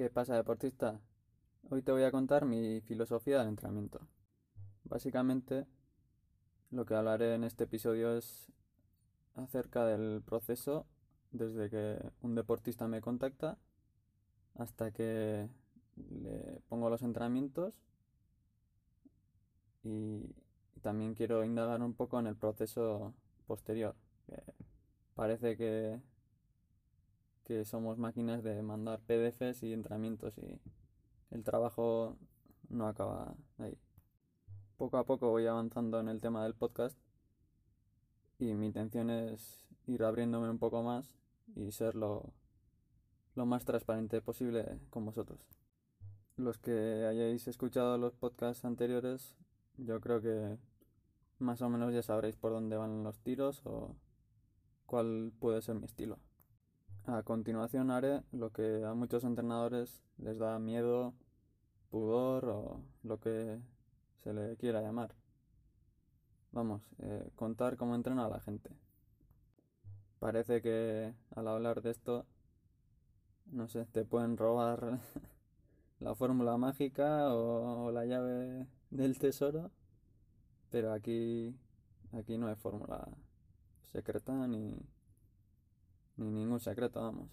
¿Qué pasa, deportista? Hoy te voy a contar mi filosofía del entrenamiento. Básicamente, lo que hablaré en este episodio es acerca del proceso desde que un deportista me contacta hasta que le pongo los entrenamientos y también quiero indagar un poco en el proceso posterior. parece que que somos máquinas de mandar PDFs y entrenamientos y el trabajo no acaba ahí. Poco a poco voy avanzando en el tema del podcast y mi intención es ir abriéndome un poco más y ser lo, lo más transparente posible con vosotros. Los que hayáis escuchado los podcasts anteriores, yo creo que más o menos ya sabréis por dónde van los tiros o cuál puede ser mi estilo. A continuación haré lo que a muchos entrenadores les da miedo, pudor o lo que se le quiera llamar. Vamos, eh, contar cómo entrena a la gente. Parece que al hablar de esto, no sé, te pueden robar la fórmula mágica o, la llave del tesoro, pero aquí, aquí no hay fórmula secreta ni, ni ningún secreto, vamos.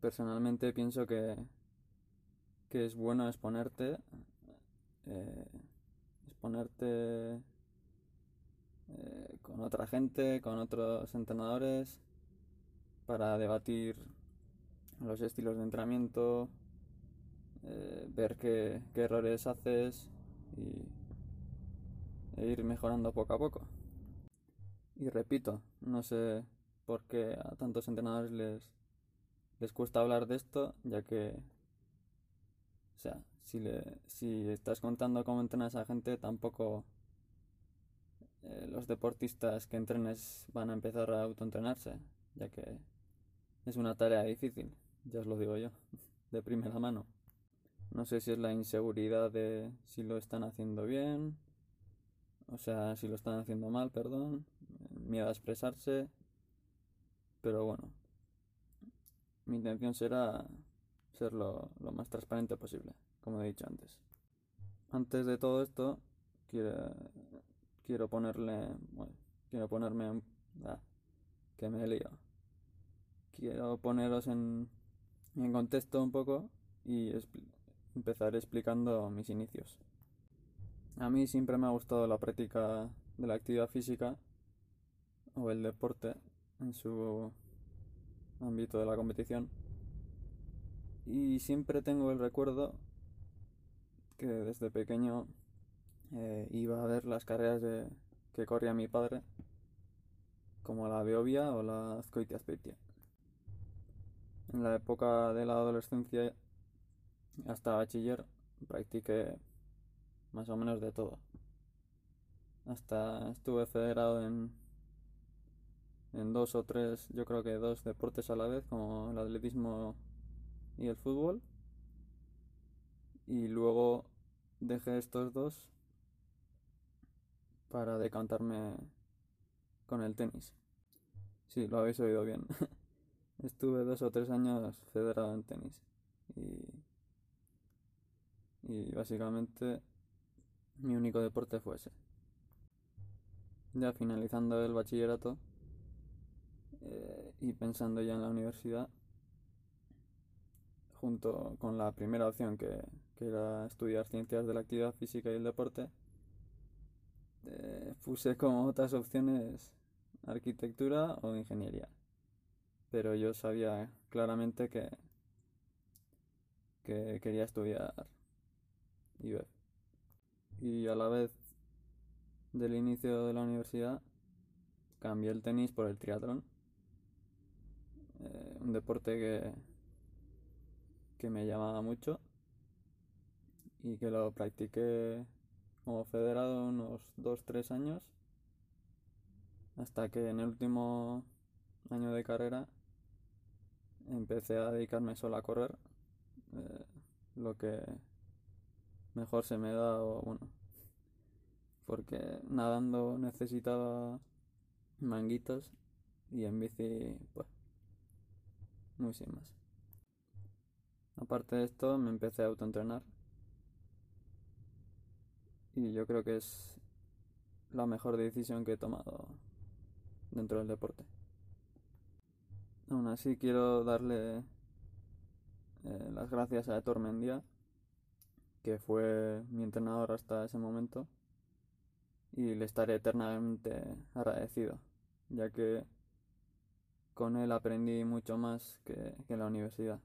Personalmente pienso que, que es bueno exponerte, eh, exponerte eh, con otra gente, con otros entrenadores, para debatir los estilos de entrenamiento, eh, ver qué, qué, errores haces y e ir mejorando poco a poco. Y repito, no sé porque a tantos entrenadores les, les cuesta hablar de esto, ya que, o sea, si, le, si estás contando cómo entrenas a gente, tampoco eh, los deportistas que entrenes van a empezar a autoentrenarse, ya que es una tarea difícil, ya os lo digo yo, de primera mano. No sé si es la inseguridad de si lo están haciendo bien, o sea, si lo están haciendo mal, perdón, miedo a expresarse, pero bueno, mi intención será ser lo, más transparente posible, como he dicho antes. Antes de todo esto, quiero, quiero ponerle, bueno, quiero ponerme, ah, que me liado. Quiero poneros en, en contexto un poco y empezar explicando mis inicios. A mí siempre me ha gustado la práctica de la actividad física o el deporte en su ámbito de la competición. Y siempre tengo el recuerdo que desde pequeño eh, iba a ver las carreras de, que corría mi padre, como la Beovia o la Azcoitia Azpeitia. En la época de la adolescencia hasta bachiller practiqué más o menos de todo. Hasta estuve federado en en dos o tres, yo creo que dos deportes a la vez, como el atletismo y el fútbol. Y luego dejé estos dos para decantarme con el tenis. Sí, lo habéis oído bien. Estuve dos o tres años federado en tenis. Y, y básicamente mi único deporte fue ese. Ya finalizando el bachillerato, eh, y pensando ya en la universidad, junto con la primera opción que, era estudiar ciencias de la actividad física y el deporte, eh, puse como otras opciones arquitectura o ingeniería. Pero yo sabía claramente que, que quería estudiar IBEF. Y a la vez del inicio de la universidad cambié el tenis por el triatlón eh, un deporte que, que me llamaba mucho y que lo practiqué como federado unos 2-3 años hasta que en el último año de carrera empecé a dedicarme solo a correr eh, lo que mejor se me da bueno porque nadando necesitaba manguitos y en bici pues muy sin más. Aparte de esto, me empecé a autoentrenar. Y yo creo que es la mejor decisión que he tomado dentro del deporte. Aún así quiero darle eh, las gracias a Tormendía, que fue mi entrenador hasta ese momento, y le estaré eternamente agradecido, ya que con él aprendí mucho más que, en la universidad.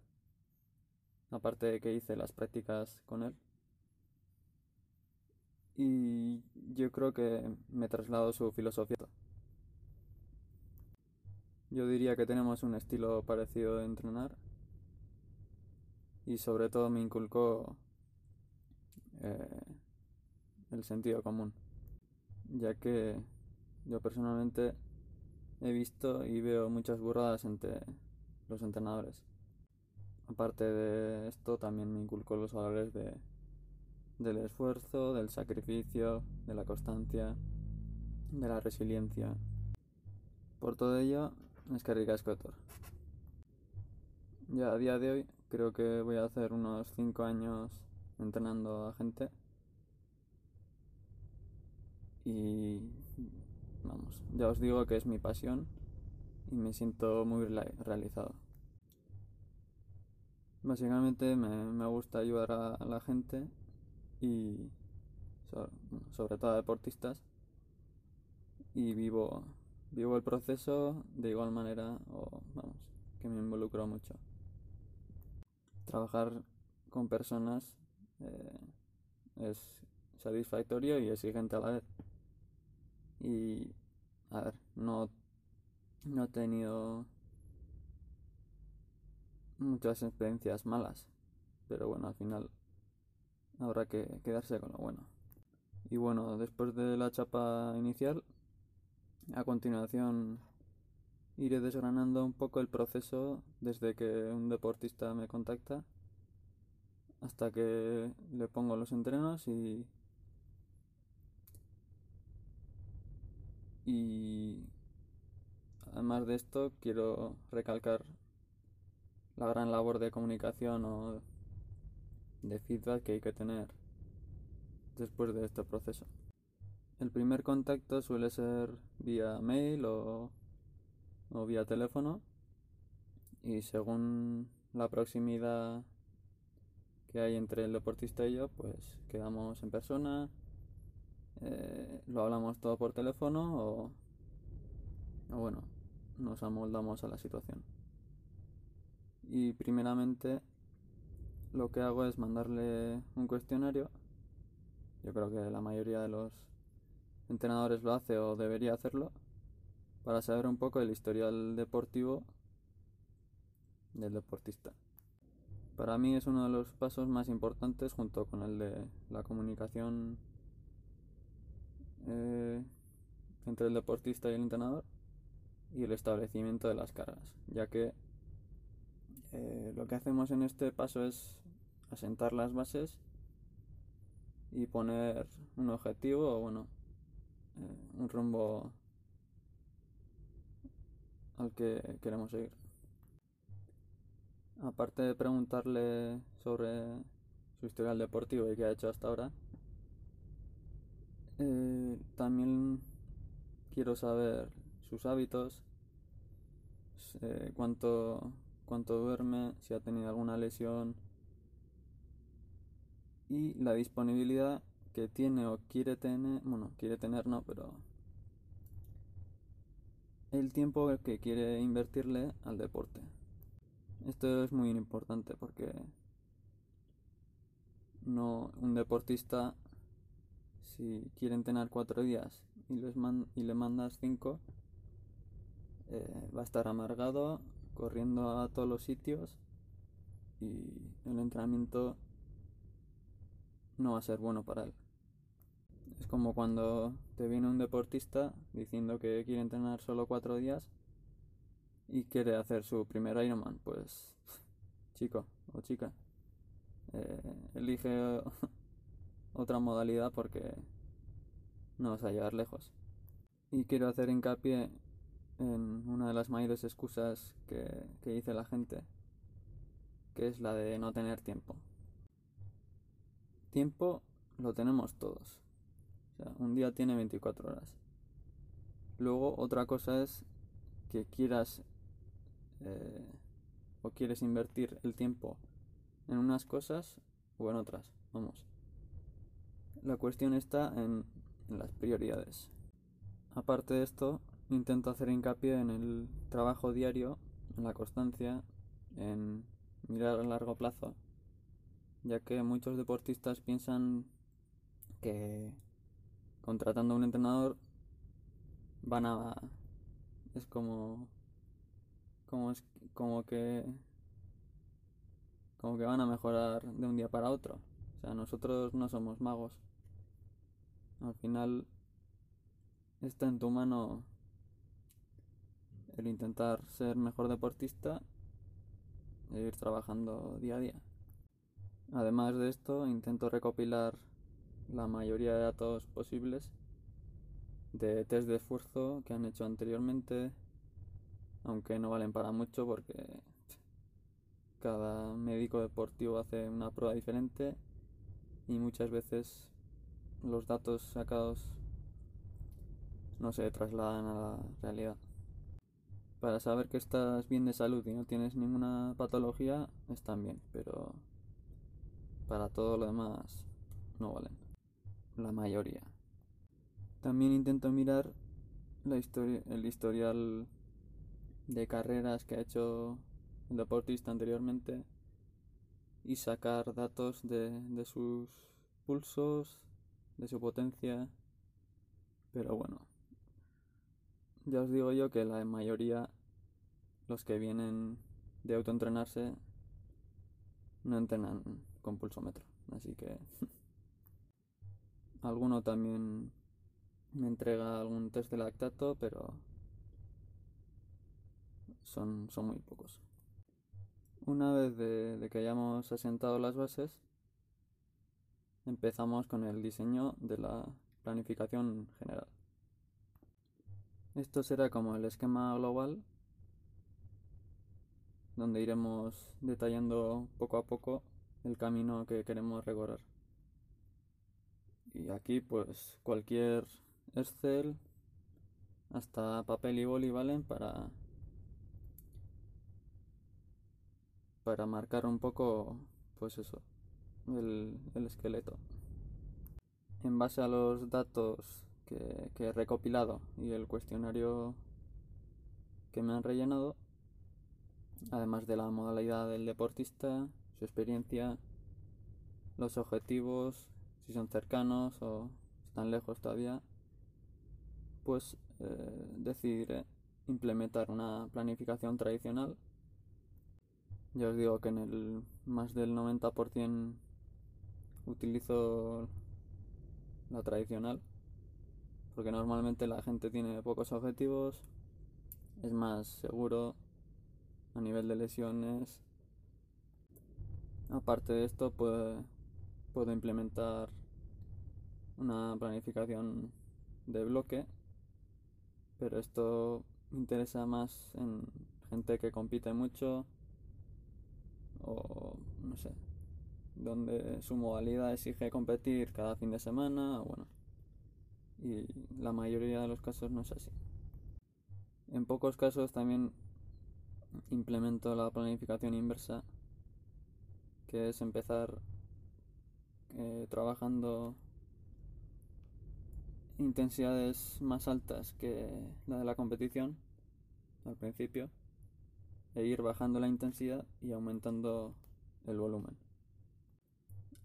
Aparte de que hice las prácticas con él. Y yo creo que me trasladó su filosofía. Yo diría que tenemos un estilo parecido de entrenar y sobre todo me inculcó eh, el sentido común, ya que yo personalmente he visto y veo muchas burradas entre los entrenadores. Aparte de esto, también me inculcó los valores de, del esfuerzo, del sacrificio, de la constancia, de la resiliencia. Por todo ello, es que rica Escotor. Ya a día de hoy creo que voy a hacer unos 5 años entrenando a gente. Y vamos, ya os digo que es mi pasión y me siento muy realizado. Básicamente me, gusta ayudar a, la gente y sobre todo a deportistas y vivo vivo el proceso de igual manera o vamos, que me involucro mucho. Trabajar con personas eh, es satisfactorio y exigente a la vez. Y a ver, no, no he tenido muchas experiencias malas, pero bueno, al final habrá que quedarse con lo bueno. Y bueno, después de la chapa inicial, a continuación iré desgranando un poco el proceso desde que un deportista me contacta hasta que le pongo los entrenos y y además de esto quiero recalcar la gran labor de comunicación o de feedback que hay que tener después de este proceso. El primer contacto suele ser vía mail o, vía teléfono y según la proximidad que hay entre el deportista y yo, pues quedamos en persona, eh, lo hablamos todo por teléfono o, o bueno, nos amoldamos a la situación. Y primeramente lo que hago es mandarle un cuestionario. Yo creo que la mayoría de los entrenadores lo hace o debería hacerlo para saber un poco el historial deportivo del deportista. Para mí es uno de los pasos más importantes junto con el de la comunicación eh, entre el deportista y el entrenador y el establecimiento de las cargas, ya que eh, lo que hacemos en este paso es asentar las bases y poner un objetivo o bueno eh, un rumbo al que queremos seguir. Aparte de preguntarle sobre su historial deportivo y qué ha hecho hasta ahora, eh, también quiero saber sus hábitos, eh, cuánto, cuánto duerme, si ha tenido alguna lesión y la disponibilidad que tiene o quiere tener, bueno, quiere tener no, pero el tiempo que quiere invertirle al deporte. Esto es muy importante porque no un deportista si quiere entrenar cuatro días y, les y le mandas cinco eh, va a estar amargado corriendo a todos los sitios y el entrenamiento no va a ser bueno para él. Es como cuando te viene un deportista diciendo que quiere entrenar solo cuatro días y quiere hacer su primer Ironman. Pues, chico o chica, eh, elige otra modalidad porque no vas a llegar lejos. Y quiero hacer hincapié en una de las mayores excusas que, que dice la gente que es la de no tener tiempo. Tiempo lo tenemos todos. Un día tiene 24 horas. Luego otra cosa es que quieras eh, o quieres invertir el tiempo en unas cosas o en otras. Vamos. La cuestión está en, las prioridades. Aparte de esto, intento hacer hincapié en el trabajo diario, en la constancia, en mirar a largo plazo, ya que muchos deportistas piensan que contratando a un entrenador van a es como como es como que como que van a mejorar de un día para otro o sea nosotros no somos magos al final está en tu mano el intentar ser mejor deportista e ir trabajando día a día. Además de esto intento recopilar la mayoría de datos posibles de test de esfuerzo que han hecho anteriormente, aunque no valen para mucho porque cada médico deportivo hace una prueba diferente y muchas veces los datos sacados no se trasladan a la realidad. Para saber que estás bien de salud y no tienes ninguna patología, están bien, pero para todo lo demás no valen. La mayoría. También intento mirar el historial de carreras que ha hecho el deportista anteriormente y sacar datos de sus pulsos, de su potencia. Pero bueno, ya os digo yo que la mayoría, los que vienen de autoentrenarse, no entrenan con pulsómetro. Así que alguno también me entrega algún test de lactato, pero son, son muy pocos. Una vez de, que hayamos asentado las bases, empezamos con el diseño de la planificación general. Esto será como el esquema global, donde iremos detallando poco a poco el camino que queremos recorrer. Y aquí pues cualquier Excel, hasta papel y boli valen para para marcar un poco pues eso el, esqueleto en base a los datos que, que he recopilado y el cuestionario que me han rellenado además de la modalidad del deportista su experiencia los objetivos si son cercanos o están lejos todavía pues eh, decidiré implementar una planificación tradicional. Ya os digo que en el más del 90% utilizo la tradicional, porque normalmente la gente tiene pocos objetivos, es más seguro a nivel de lesiones. Aparte de esto, puedo, puedo implementar una planificación de bloque pero esto me interesa más en gente que compite mucho o no sé, donde su modalidad exige competir cada fin de semana, bueno, y la mayoría de los casos no es así. En pocos casos también implemento la planificación inversa, que es empezar eh, trabajando intensidades más altas que la de la competición al principio e ir bajando la intensidad y aumentando el volumen.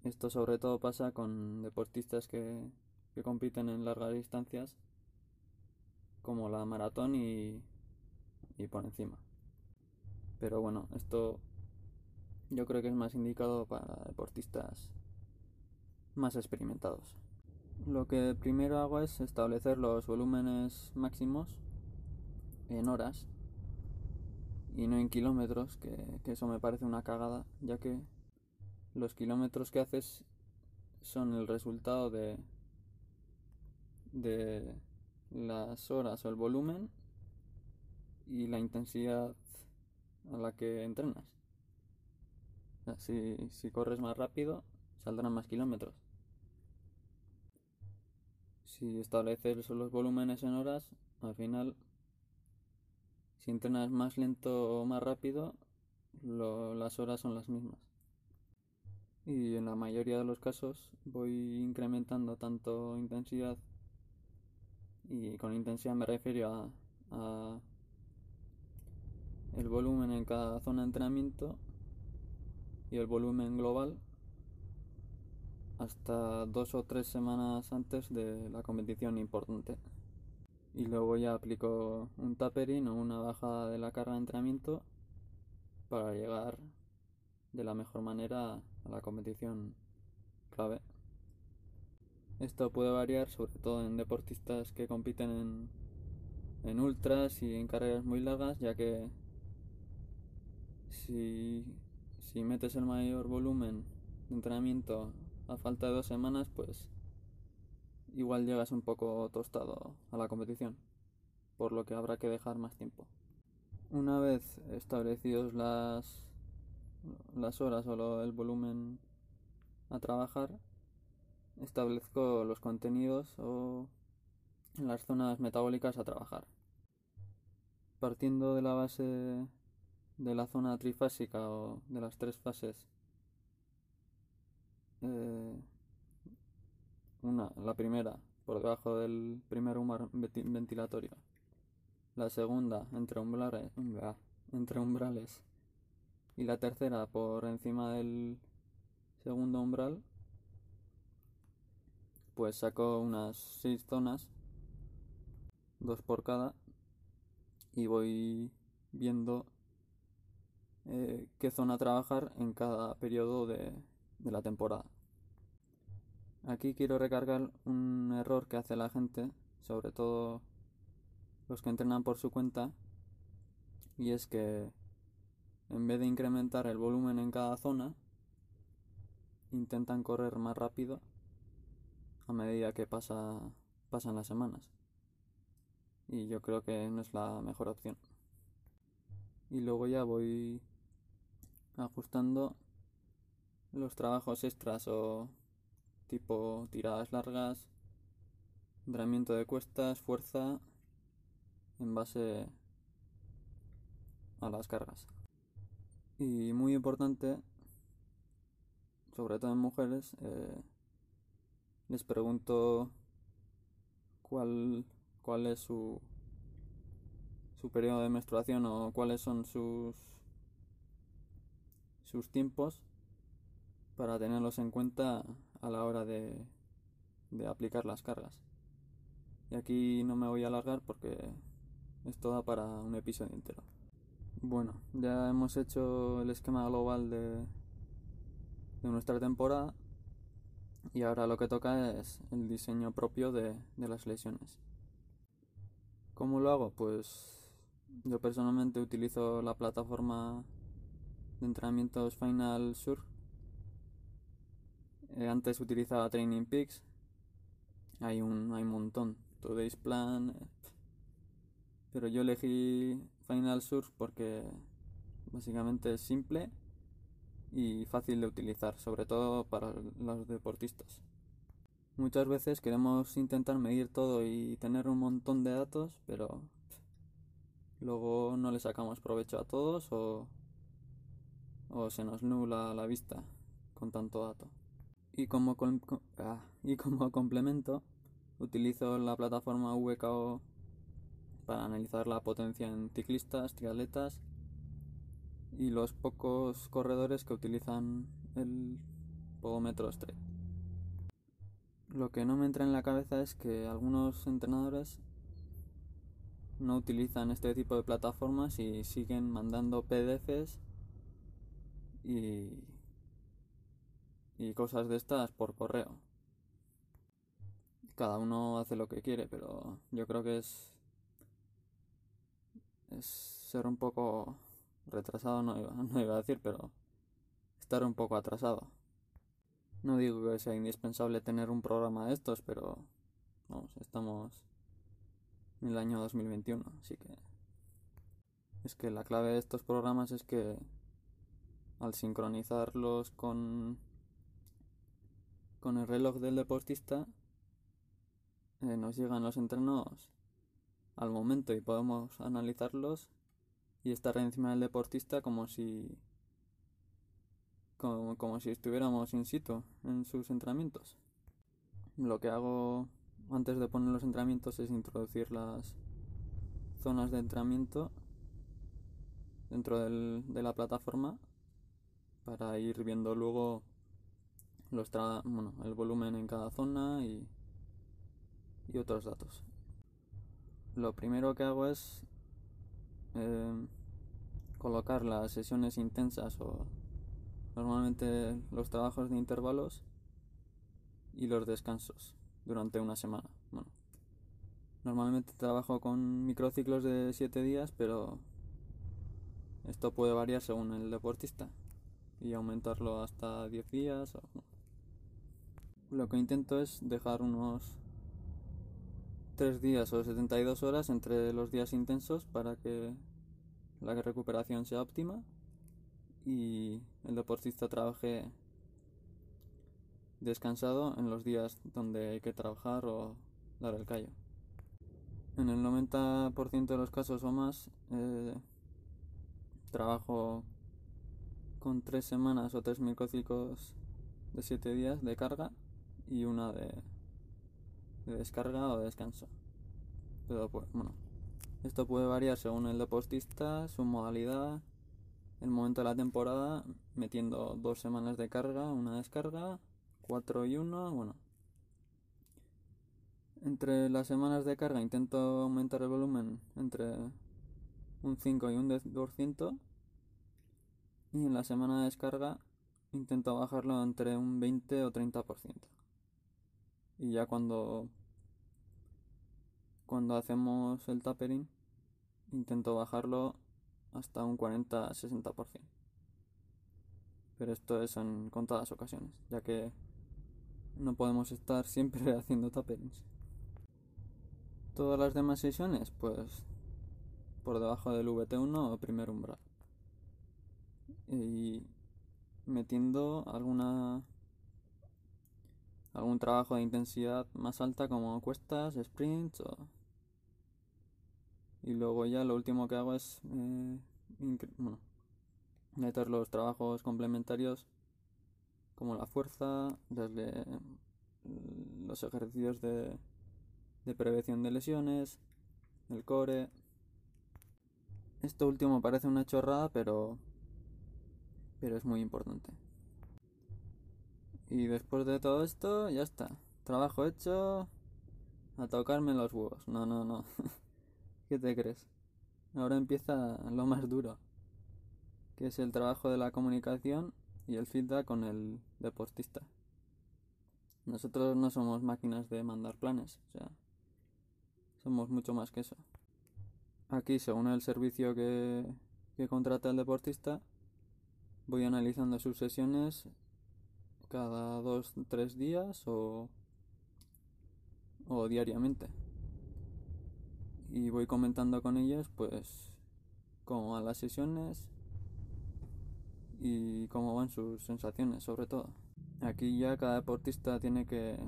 Esto sobre todo pasa con deportistas que, que compiten en largas distancias como la maratón y, y por encima. Pero bueno, esto yo creo que es más indicado para deportistas más experimentados. Lo que primero hago es establecer los volúmenes máximos en horas y no en kilómetros, que, eso me parece una cagada, ya que los kilómetros que haces son el resultado de, de las horas o el volumen y la intensidad a la que entrenas. Si, si corres más rápido, saldrán más kilómetros. Si estableces los volúmenes en horas, al final, si entrenas más lento o más rápido, las horas son las mismas. Y en la mayoría de los casos voy incrementando tanto intensidad y con intensidad me refiero a, el volumen en cada zona de entrenamiento y el volumen global hasta dos o tres semanas antes de la competición importante. Y luego ya aplico un tapering o una bajada de la carga de entrenamiento para llegar de la mejor manera a la competición clave. Esto puede variar sobre todo en deportistas que compiten en, en ultras y en carreras muy largas, ya que si, si metes el mayor volumen de entrenamiento a falta de dos semanas, pues igual llegas un poco tostado a la competición, por lo que habrá que dejar más tiempo. Una vez establecidos las, las horas o el volumen a trabajar, establezco los contenidos o las zonas metabólicas a trabajar. Partiendo de la base de la zona trifásica o de las tres fases, eh, una, la primera por debajo del primer humo ventilatorio, la segunda entre umbrales, entre umbrales y la tercera por encima del segundo umbral pues saco unas 6 zonas, dos por cada, y voy viendo eh, qué zona trabajar en cada periodo de, de la temporada. Aquí quiero recargar un error que hace la gente, sobre todo los que entrenan por su cuenta, y es que en vez de incrementar el volumen en cada zona, intentan correr más rápido a medida que pasa, pasan las semanas. Y yo creo que no es la mejor opción. Y luego ya voy ajustando los trabajos extras o tipo tiradas largas, entrenamiento de cuestas, fuerza, en base a las cargas. Y muy importante, sobre todo en mujeres, eh, les pregunto cuál, cuál es su, su periodo de menstruación o cuáles son sus, sus tiempos para tenerlos en cuenta a la hora de, de aplicar las cargas. Y aquí no me voy a alargar porque es toda para un episodio entero. Bueno, ya hemos hecho el esquema global de, de nuestra temporada y ahora lo que toca es el diseño propio de, las lesiones. ¿Cómo lo hago? Pues yo personalmente utilizo la plataforma de entrenamientos Final Sur. Eh, antes utilizaba Training Peaks. Hay un, hay un montón. Today's Plan. Eh, pero yo elegí Final Sur porque básicamente es simple y fácil de utilizar, sobre todo para los deportistas. Muchas veces queremos intentar medir todo y tener un montón de datos, pero luego no le sacamos provecho a todos o, o se nos nula la vista con tanto dato. Y como, ah, y como complemento, utilizo la plataforma VKO para analizar la potencia en ciclistas, triatletas y los pocos corredores que utilizan el podómetro Straight. Lo que no me entra en la cabeza es que algunos entrenadores no utilizan este tipo de plataformas y siguen mandando PDFs y, y cosas de estas por correo. Cada uno hace lo que quiere, pero yo creo que es, es ser un poco retrasado no iba, no iba a decir, pero estar un poco atrasado. No digo que sea indispensable tener un programa de estos, pero vamos, estamos en el año 2021, así que es que la clave de estos programas es que al sincronizarlos con, con el reloj del deportista, eh, nos llegan los entrenos al momento y podemos analizarlos y estar encima del deportista como si como, como si estuviéramos in situ en sus entrenamientos. Lo que hago antes de poner los entrenamientos es introducir las zonas de entrenamiento dentro del, de la plataforma para ir viendo luego los bueno, el volumen en cada zona y, y otros datos. Lo primero que hago es eh, colocar las sesiones intensas o normalmente los trabajos de intervalos y los descansos durante una semana. Bueno, normalmente trabajo con microciclos de 7 días, pero esto puede variar según el deportista y aumentarlo hasta 10 días. Lo que intento es dejar unos 3 días o 72 horas entre los días intensos para que la recuperación sea óptima y el deportista trabaje descansado en los días donde hay que trabajar o dar el callo. En el 90% de los casos o más, eh, trabajo con tres semanas o tres microciclos de siete días de carga y una de, de descarga o de descanso. Pero pues, bueno, esto puede variar según el deportista, su modalidad, el momento de la temporada, metiendo dos semanas de carga, una descarga 4 y 1, bueno. Entre las semanas de carga intento aumentar el volumen entre un 5 y un 10%. Y en la semana de descarga intento bajarlo entre un 20 o 30%. Y ya cuando cuando hacemos el tapering intento bajarlo hasta un 40-60%. Pero esto es en contadas ocasiones, ya que no podemos estar siempre haciendo taperings. Todas las demás sesiones, pues por debajo del VT1 o primer umbral. Y metiendo alguna algún trabajo de intensidad más alta como cuestas, sprints o... y luego ya lo último que hago es eh, meter los trabajos complementarios como la fuerza, mm, los ejercicios de, de prevención de lesiones, el core. Esto último parece una chorrada, pero, pero es muy importante. Y después de todo esto, ya está. Trabajo hecho. A tocarme los huevos. No, no, no. ¿Qué te crees? Ahora empieza lo más duro. Que es el trabajo de la comunicación y el feedback con el deportista. Nosotros no somos máquinas de mandar planes, o sea, somos mucho más que eso. Aquí, según el servicio que, contrata el deportista, voy analizando sus sesiones cada dos, tres días o, o diariamente. Y voy comentando con ellos, pues, cómo van las sesiones, y cómo van sus sensaciones sobre todo. Aquí ya cada deportista tiene que,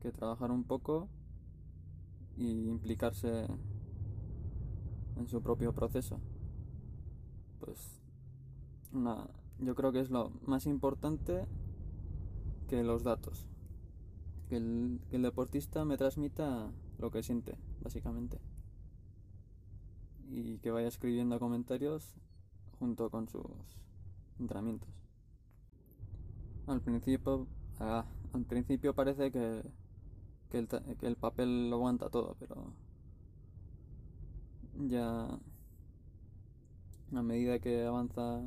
que trabajar un poco y implicarse en su propio proceso. Pues una, yo creo que es lo más importante que los datos. Que el deportista me transmita lo que siente, básicamente. Y que vaya escribiendo comentarios junto con sus entrenamientos. Al principio, ah, al principio parece que, el, que el papel lo aguanta todo, pero ya a medida que avanza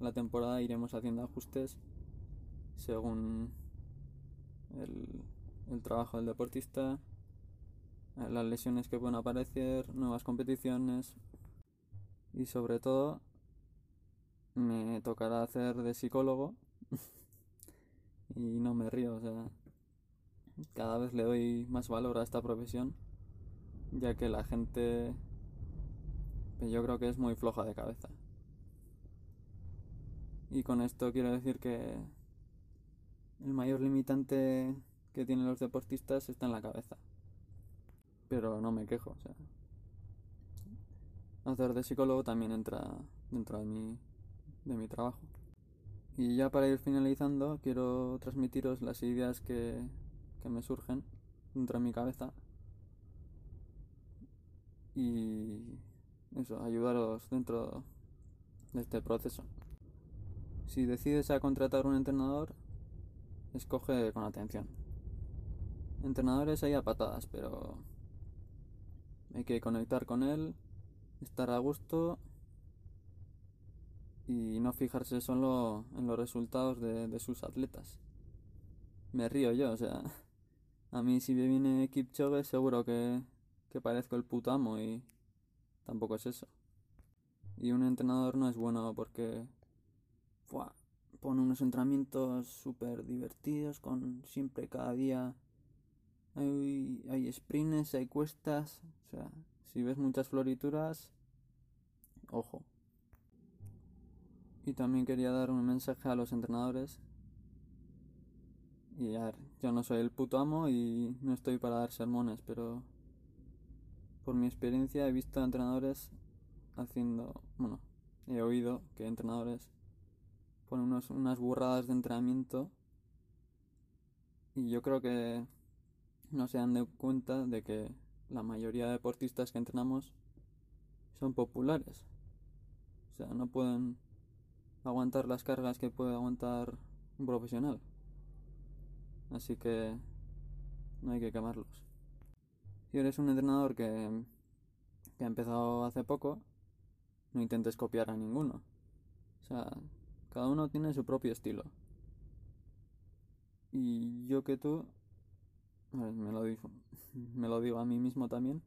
la temporada iremos haciendo ajustes según el, el, trabajo del deportista, las lesiones que pueden aparecer, nuevas competiciones y sobre todo me tocará hacer de psicólogo y no me río, o sea, cada vez le doy más valor a esta profesión, ya que la gente yo creo que es muy floja de cabeza. Y con esto quiero decir que el mayor limitante que tienen los deportistas está en la cabeza. Pero no me quejo, o sea. Hacer de psicólogo también entra dentro de mi, de mi trabajo. Y ya para ir finalizando, quiero transmitiros las ideas que, que me surgen dentro de mi cabeza. Y eso, ayudaros dentro de este proceso. Si decides a contratar un entrenador, escoge con atención. Entrenadores hay a patadas, pero hay que conectar con él, estar a gusto y no fijarse solo en los resultados de, sus atletas. Me río yo, o sea, a mí si me viene Kipchoge seguro que, que parezco el puto amo y tampoco es eso. Y un entrenador no es bueno porque pone unos entrenamientos súper divertidos con siempre cada día hay, hay sprints, hay cuestas, o sea, si ves muchas florituras, ojo. Y también quería dar un mensaje a los entrenadores. Y a ver, yo no soy el puto amo y no estoy para dar sermones, pero por mi experiencia he visto entrenadores haciendo, bueno, he oído que entrenadores ponen unas burradas de entrenamiento y yo creo que no se dan de cuenta de que la mayoría de deportistas que entrenamos son populares. O sea, no pueden aguantar las cargas que puede aguantar un profesional. Así que no hay que quemarlos. Si eres un entrenador que, que ha empezado hace poco, no intentes copiar a ninguno. O sea, cada uno tiene su propio estilo. Y yo que tú me lo digo, me lo digo a mí mismo también.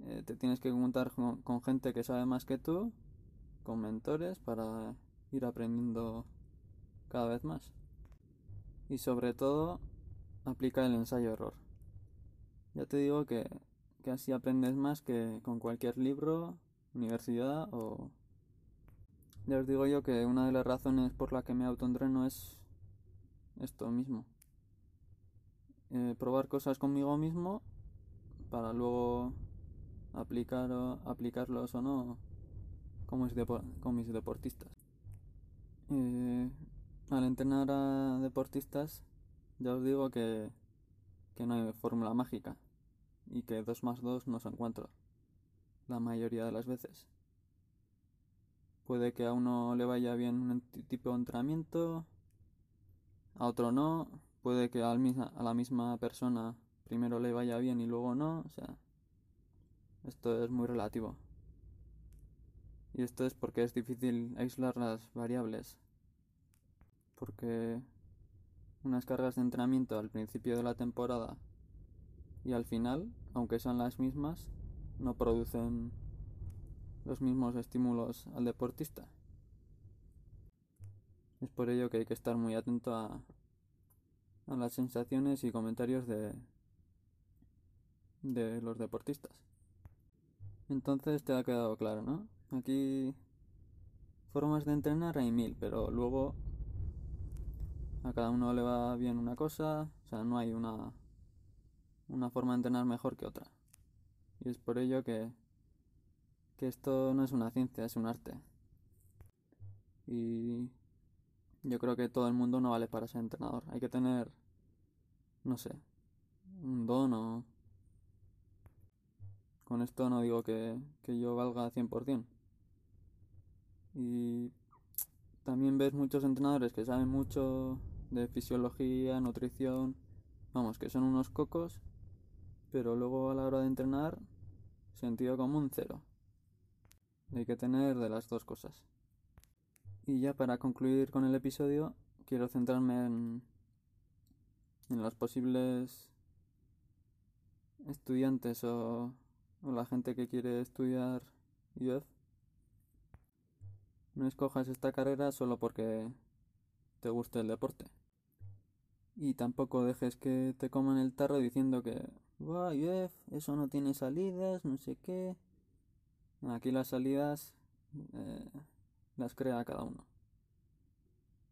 Eh, te tienes que juntar con, gente que sabe más que tú, con mentores, para ir aprendiendo cada vez más. Y sobre todo, aplica el ensayo-error. Ya te digo que, que así aprendes más que con cualquier libro, universidad o... Ya os digo yo que una de las razones por la que me autoentreno es esto mismo eh, probar cosas conmigo mismo para luego aplicar aplicarlos o no con mis, con mis deportistas. Eh, al entrenar a deportistas ya os digo que, que no hay fórmula mágica y que 2 más 2 no se encuentra la mayoría de las veces. Puede que a uno le vaya bien un tipo de entrenamiento, a otro no, puede que a la misma persona primero le vaya bien y luego no, o sea, esto es muy relativo. Y esto es porque es difícil aislar las variables. Porque unas cargas de entrenamiento al principio de la temporada y al final, aunque sean las mismas, no producen los mismos estímulos al deportista. Es por ello que hay que estar muy atento a, a las sensaciones y comentarios de, de los deportistas. Entonces te ha quedado claro, ¿no? Aquí formas de entrenar hay mil, pero luego a cada uno le va bien una cosa, o sea, no hay una, una forma de entrenar mejor que otra. Y es por ello que, que esto no es una ciencia, es un arte. Y yo creo que todo el mundo no vale para ser entrenador. Hay que tener, no sé, un don o... Con esto no digo que, que yo valga 100%. Y también ves muchos entrenadores que saben mucho de fisiología, nutrición, vamos, que son unos cocos, pero luego a la hora de entrenar, sentido común cero. Hay que tener de las dos cosas. Y ya para concluir con el episodio, quiero centrarme en, en los posibles estudiantes o, o la gente que quiere estudiar UF. No escojas esta carrera solo porque te guste el deporte. Y tampoco dejes que te coman el tarro diciendo que, wow, UF, eso no tiene salidas, no sé qué. Aquí las salidas eh, las crea cada uno.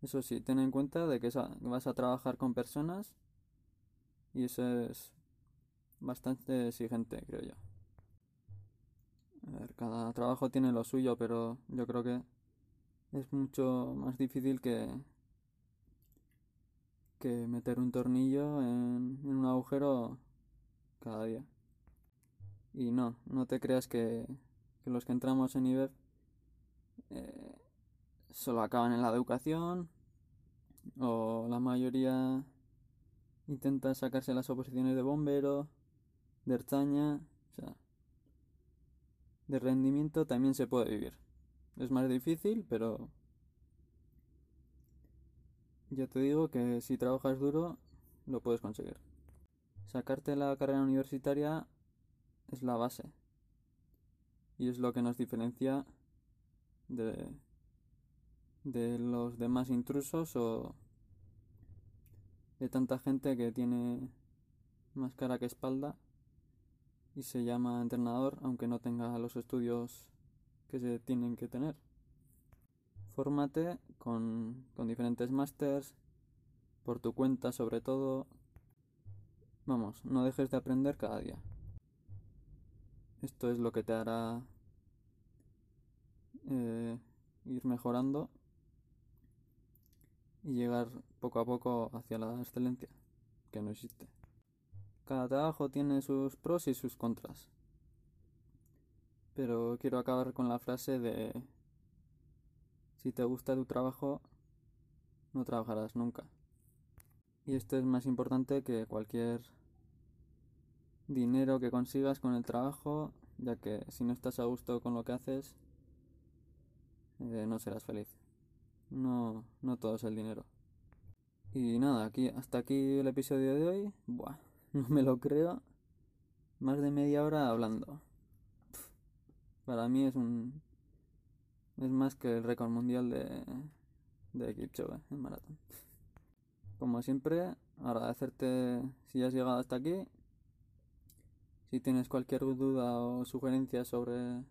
Eso sí, ten en cuenta de que vas a trabajar con personas y eso es bastante exigente, creo yo. A ver, cada trabajo tiene lo suyo, pero yo creo que es mucho más difícil que, que meter un tornillo en, un agujero cada día. Y no, no te creas que, los que entramos en IBEF eh, solo acaban en la educación o la mayoría intenta sacarse las oposiciones de bombero, de erzaña, o sea, de rendimiento también se puede vivir. Es más difícil, pero ya te digo que si trabajas duro lo puedes conseguir. Sacarte la carrera universitaria es la base y es lo que nos diferencia de, de los demás intrusos o de tanta gente que tiene más cara que espalda y se llama entrenador aunque no tenga los estudios que se tienen que tener. Fórmate con, con diferentes másters, por tu cuenta sobre todo. Vamos, no dejes de aprender cada día. Esto es lo que te hará eh, ir mejorando y llegar poco a poco hacia la excelencia, que no existe. Cada trabajo tiene sus pros y sus contras. Pero quiero acabar con la frase de si te gusta tu trabajo, no trabajarás nunca. Y esto es más importante que cualquier dinero que consigas con el trabajo, ya que si no estás a gusto con lo que haces, no serás feliz. No, no todo es el dinero. Y nada, aquí, hasta aquí el episodio de hoy. Buah, no me lo creo. Más de media hora hablando. para mí es un. Es más que el récord mundial de. de Kipchoge en maratón. Como siempre, agradecerte si has llegado hasta aquí. Si tienes cualquier duda o sugerencia sobre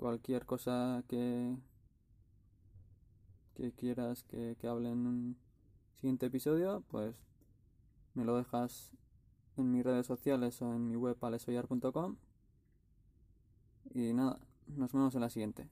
cualquier cosa que, que quieras que, que hable en un siguiente episodio, pues me lo dejas en mis redes sociales o en mi web alesoyar.com. Y nada, nos vemos en la siguiente.